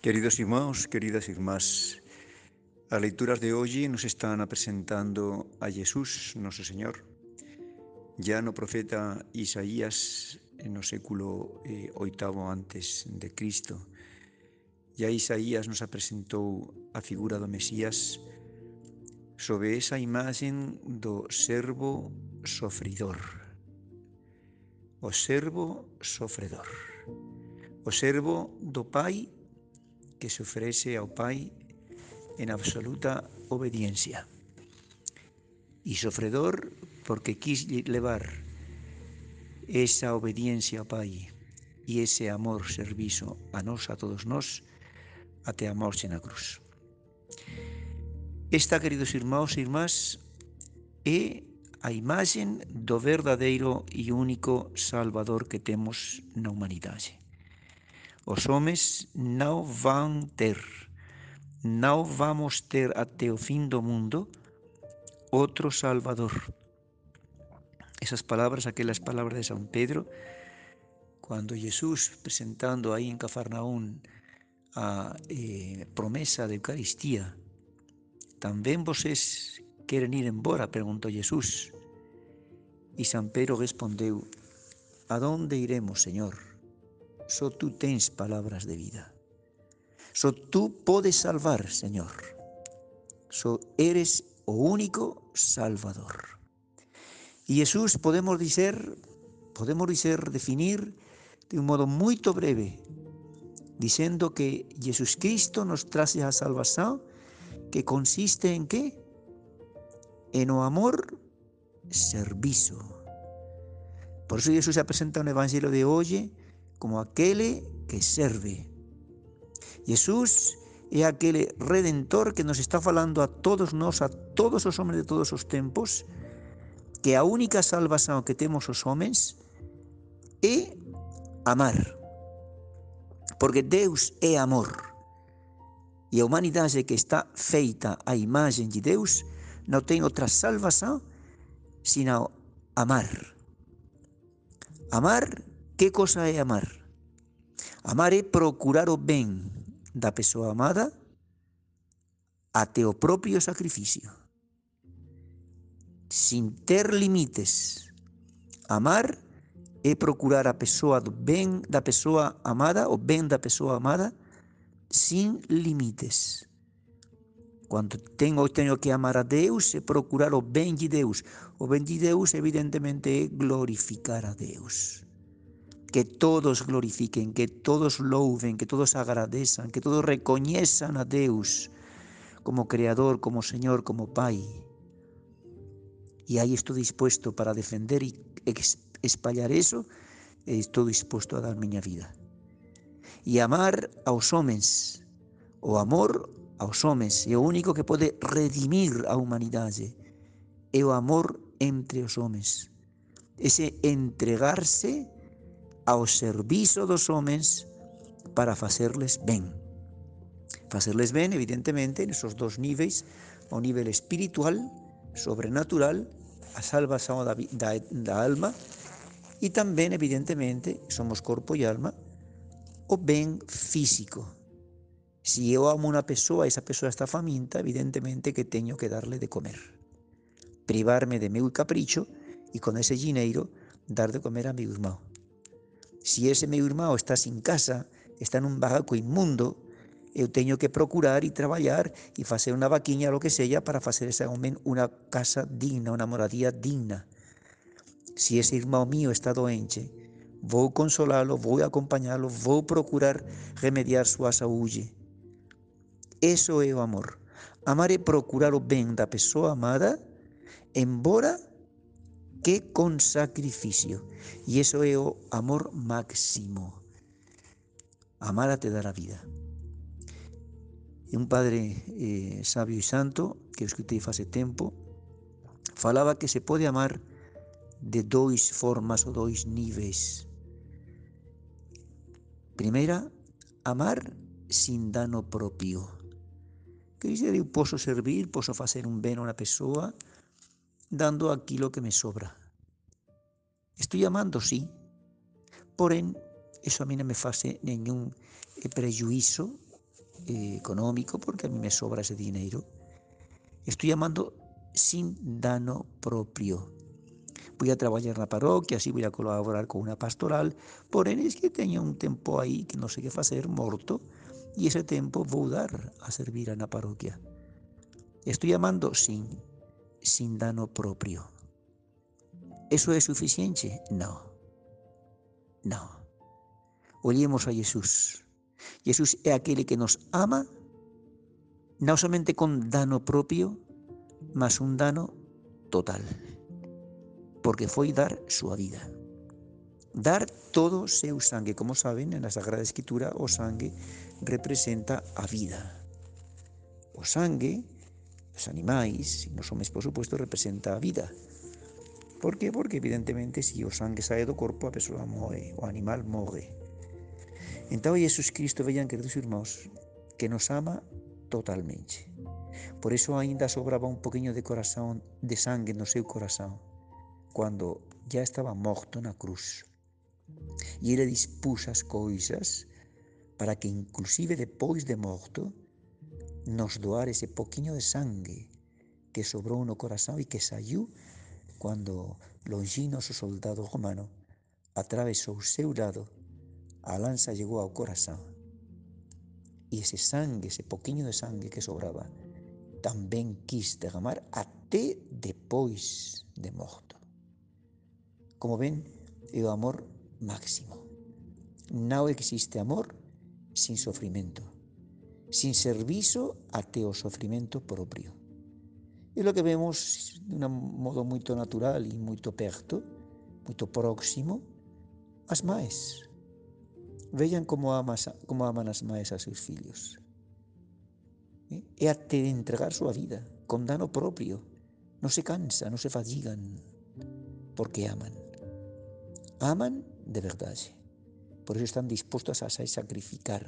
Queridos irmãos, queridas irmás, as leituras de hoxe nos están apresentando a Jesús, noso Señor. Ya no profeta Isaías no século eh, oitavo antes de Cristo, ya Isaías nos apresentou a figura do Mesías sobre esa imagen do servo sofridor. O servo sofredor. O servo do Pai que se ofrece ao Pai en absoluta obediencia. Y sofredor porque quis levar esa obediencia ao Pai e ese amor servizo a nós, a todos até a morte na cruz. Esta, queridos irmãos e irmás, é a imagen do verdadeiro e único Salvador que temos na humanidade. Os homens não vão ter, não vamos ter até o fim do mundo outro Salvador. Essas palavras, aquelas palavras de São Pedro, quando Jesus, presentando aí em Cafarnaum a eh, promessa da Eucaristia, também vocês querem ir embora? perguntou Jesus. E São Pedro respondeu: Aonde iremos, Senhor? Só tú tens palabras de vida. Só tú podes salvar, Señor. Só eres o único Salvador. E Jesús podemos dizer, podemos dizer, definir de un modo moito breve, diciendo que Jesus Cristo nos trae a salvación que consiste en qué? En o amor servizo. Por eso Jesús se presenta un evangelio de hoy como aquele que serve. Jesús é aquele redentor que nos está falando a todos nós, a todos os homens de todos os tempos, que a única salvação que temos os homens é amar. Porque Deus é amor. E a humanidade que está feita à imagem de Deus não tem outra salvação senão amar. Amar Que cosa é amar? Amar é procurar o ben da persoa amada até o propio sacrificio. Sin ter limites. Amar é procurar a persoa do ben da persoa amada, o ben da persoa amada, sin limites. Quando tenho, tenho que amar a Deus, é procurar o bem de Deus. O bem de Deus, evidentemente, é glorificar a Deus que todos glorifiquen, que todos louven, que todos agradezan, que todos recoñezan a Deus como Creador, como Señor, como Pai. E aí estou dispuesto para defender e espallar eso, e estou disposto a dar miña vida. E amar aos homens, o amor aos homens, é o único que pode redimir a humanidade, é o amor entre os homens. Ese entregarse ao servizo dos homens para facerles ben. Facerles ben, evidentemente, nesos dos níveis, o nível espiritual, sobrenatural, a salvación da, da, da alma, e tamén, evidentemente, somos corpo e alma, o ben físico. Si eu amo unha persoa e esa persoa está faminta, evidentemente que teño que darle de comer. Privarme de meu capricho e con ese dineiro dar de comer a meu irmão. Si ese meu irmão está sin casa, está nun barraco inmundo, eu teño que procurar e traballar e facer unha vaquiña, lo que sella, para facer ese homem unha casa digna, unha moradía digna. Si ese irmão mío está doente, vou consolalo, vou acompañalo, vou procurar remediar súa saúde. Eso é amor. Amar é procurar o ben da persoa amada, embora que con sacrificio. E iso é o amor máximo. Amar te dar a vida. Un padre eh, sabio e santo, que eu escutei fase tempo, falaba que se pode amar de dois formas ou dois níveis. Primeira, amar sin dano propio. Que dizer, eu servir, posso facer un ben a unha persoa, dando aquilo que me sobra. Estoy amando, sí, porén, eso a mí non me fase ningún prejuízo eh, económico, porque a mí me sobra ese dinero. Estoy amando sin dano propio. Voy a trabajar en la parroquia, así voy a colaborar con una pastoral, porém es que tengo un tiempo ahí que no sé qué hacer, morto, y ese tiempo voy a dar a servir a la parroquia. Estoy amando sin, sin dano propio. ¿Eso es suficiente? No. No. Olemos a Jesús. Jesús es aquel que nos ama, no solamente con dano propio, mas un dano total, porque fue dar su vida. Dar todo seu sangue, como saben, en la Sagrada Escritura o sangue representa a vida. O sangue, os animais, e nos por supuesto, representa vida. Por qué? Porque evidentemente si o sangue sae do corpo a persoa morre, o animal morre. Entón Jesus Cristo, vean queridos irmãos, que nos ama totalmente. Por eso ainda sobraba un poquinho de corazón, de sangue no seu corazón, cando ya estaba morto na cruz. E ele dispuso as coisas para que inclusive depois de morto nos doar ese poquinho de sangue que sobrou no corazón e que saiu Cuando Longinos, o soldado romano, atravesó seu lado, a lanza llegó ao corazón. Y ese sangue, ese poquinho de sangue que sobraba, también quis derramar até depois de morto. Como ven, é o amor máximo. No existe amor sin sofrimento, sin servicio até o sofrimento propio. E lo que vemos de un modo moito natural e moito perto, moito próximo, as maes. Vean como, amas, como aman as maes a seus fillos. E até de entregar súa vida, con dano propio. Non se cansa, non se fatigan, porque aman. Aman de verdade. Por eso están dispostos a sacrificar,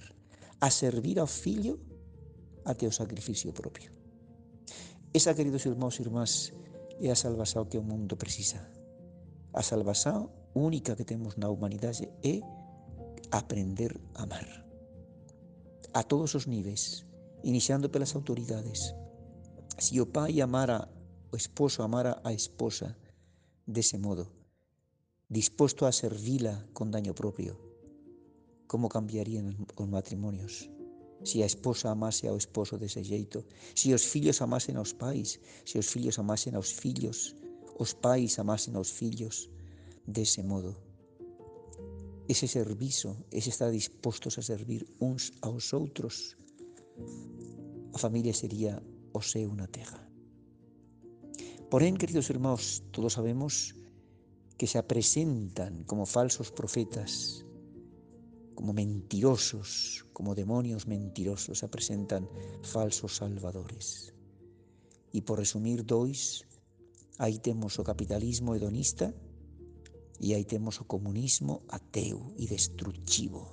a servir ao fillo até o sacrificio propio. Esa, queridos irmãos e irmás, é a salvação que o mundo precisa. A salvação única que temos na humanidade é aprender a amar. A todos os níveis, iniciando pelas autoridades. Se o pai amara o esposo, amara a esposa desse modo, disposto a servi-la con daño propio, como cambiarían os matrimonios se a esposa amase ao esposo dese xeito, se os fillos amasen aos pais, se os fillos amasen aos fillos, os pais amasen aos fillos dese modo. Ese servizo, ese estar dispostos a servir uns aos outros, a familia sería o seu na terra. Porén, queridos irmãos, todos sabemos que se apresentan como falsos profetas como mentirosos, como demonios mentirosos, se presentan falsos salvadores. E por resumir dois, aí temos o capitalismo hedonista e aí temos o comunismo ateo e destructivo.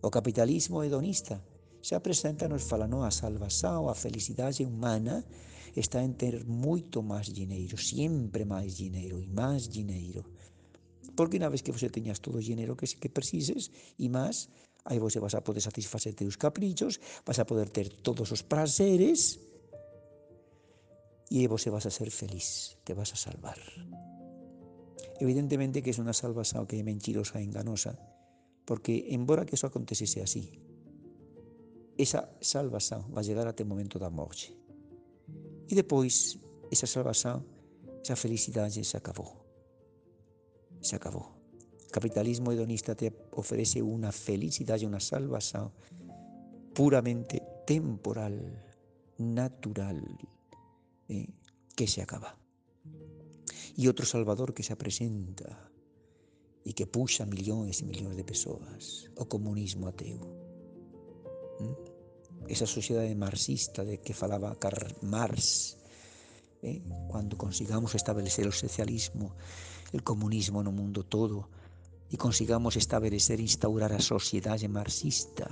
O capitalismo hedonista se apresenta nos falando a salvação, a felicidade humana está en ter moito máis dinheiro, sempre máis dinheiro e máis dinheiro porque unha vez que você teñas todo o dinero que, que precises e máis, aí você vas a poder satisfacer teus caprichos, vas a poder ter todos os prazeres e aí você vas a ser feliz, te vas a salvar. Evidentemente que é unha salvación que é mentirosa e enganosa, porque embora que eso acontecese así, esa salvación va a llegar até o momento da morte. E depois, esa salvación, esa felicidade se acabou se acabó. Capitalismo hedonista te ofrece una felicidad y una salvación puramente temporal, natural, eh, que se acaba. Y otro Salvador que se presenta y que puxa millones y millones de personas, o comunismo ateo. Esa sociedad marxista de que falaba Karl Marx, eh, cuando consigamos establecer el socialismo el comunismo no mundo todo e consigamos establecer e instaurar a sociedade marxista.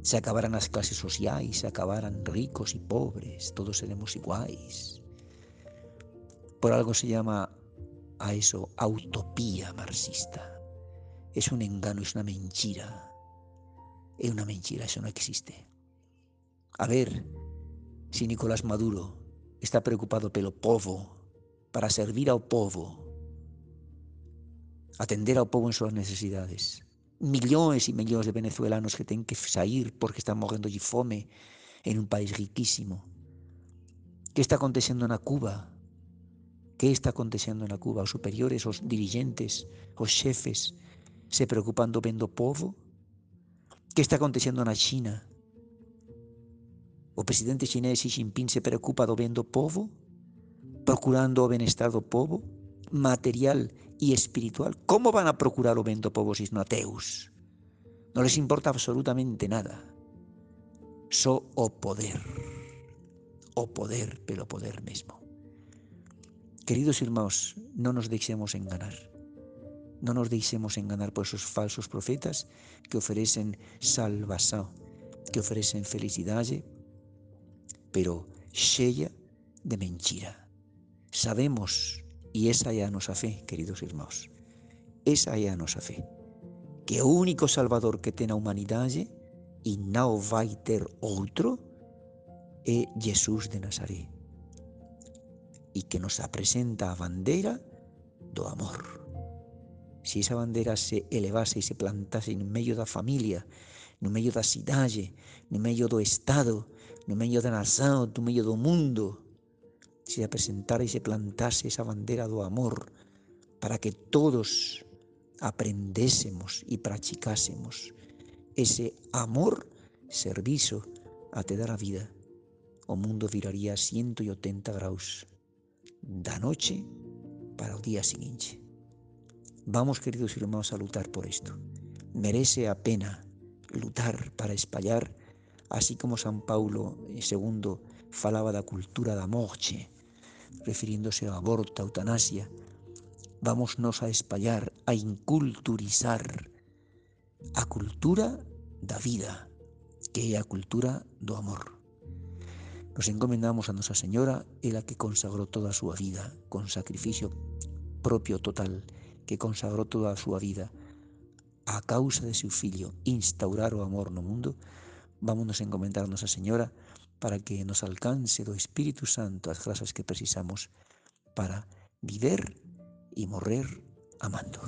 Se acabaran as clases sociais, se acabaran ricos e pobres, todos seremos iguais. Por algo se llama a eso utopía marxista. Es un engano, es una mentira. é unha mentira, eso non existe. A ver se Nicolás Maduro está preocupado pelo povo, para servir ao povo, atender ao povo en súas necesidades. Millóns e millóns de venezolanos que ten que sair porque están morrendo de fome en un país riquísimo. Que está acontecendo na Cuba? Que está acontecendo na Cuba? Os superiores, os dirigentes, os xefes se preocupan do ben do povo? Que está acontecendo na China? O presidente chinés Xi Jinping se preocupa do ben do povo, procurando o benestar do povo, material e espiritual. Como van a procurar o ben do povo se non ateus? Non les importa absolutamente nada. Só o poder. O poder pelo poder mesmo. Queridos irmãos, non nos deixemos enganar. Non nos deixemos enganar por esos falsos profetas que ofrecen salvación, que ofrecen felicidade, pero cheia de mentira. Sabemos, e esa é a nosa fe, queridos irmãos, esa é a nosa fe, que o único Salvador que ten a humanidade e non vai ter outro é Jesús de Nazaré e que nos apresenta a bandeira do amor. Se esa bandeira se elevase e se plantase no medio da familia, no medio da cidade, no medio do Estado, no medio da nación, no medio do mundo, se apresentara e se plantase esa bandera do amor para que todos aprendésemos e practicásemos ese amor servizo te dar a vida, o mundo viraría 180 graus da noche para o día seguinte. Vamos, queridos irmãos, a lutar por isto. Merece a pena lutar para espallar así como San Paulo II falaba da cultura da morte, refiriéndose ao aborto, a eutanasia, vamos nos a espallar, a inculturizar a cultura da vida, que é a cultura do amor. Nos encomendamos a Nosa Señora, ela que consagrou toda a súa vida con sacrificio propio total, que consagrou toda a súa vida a causa de seu fillo instaurar o amor no mundo, Vámonos a encomendar a Nosa Señora para que nos alcance do Espírito Santo as grazas que precisamos para viver e morrer amando.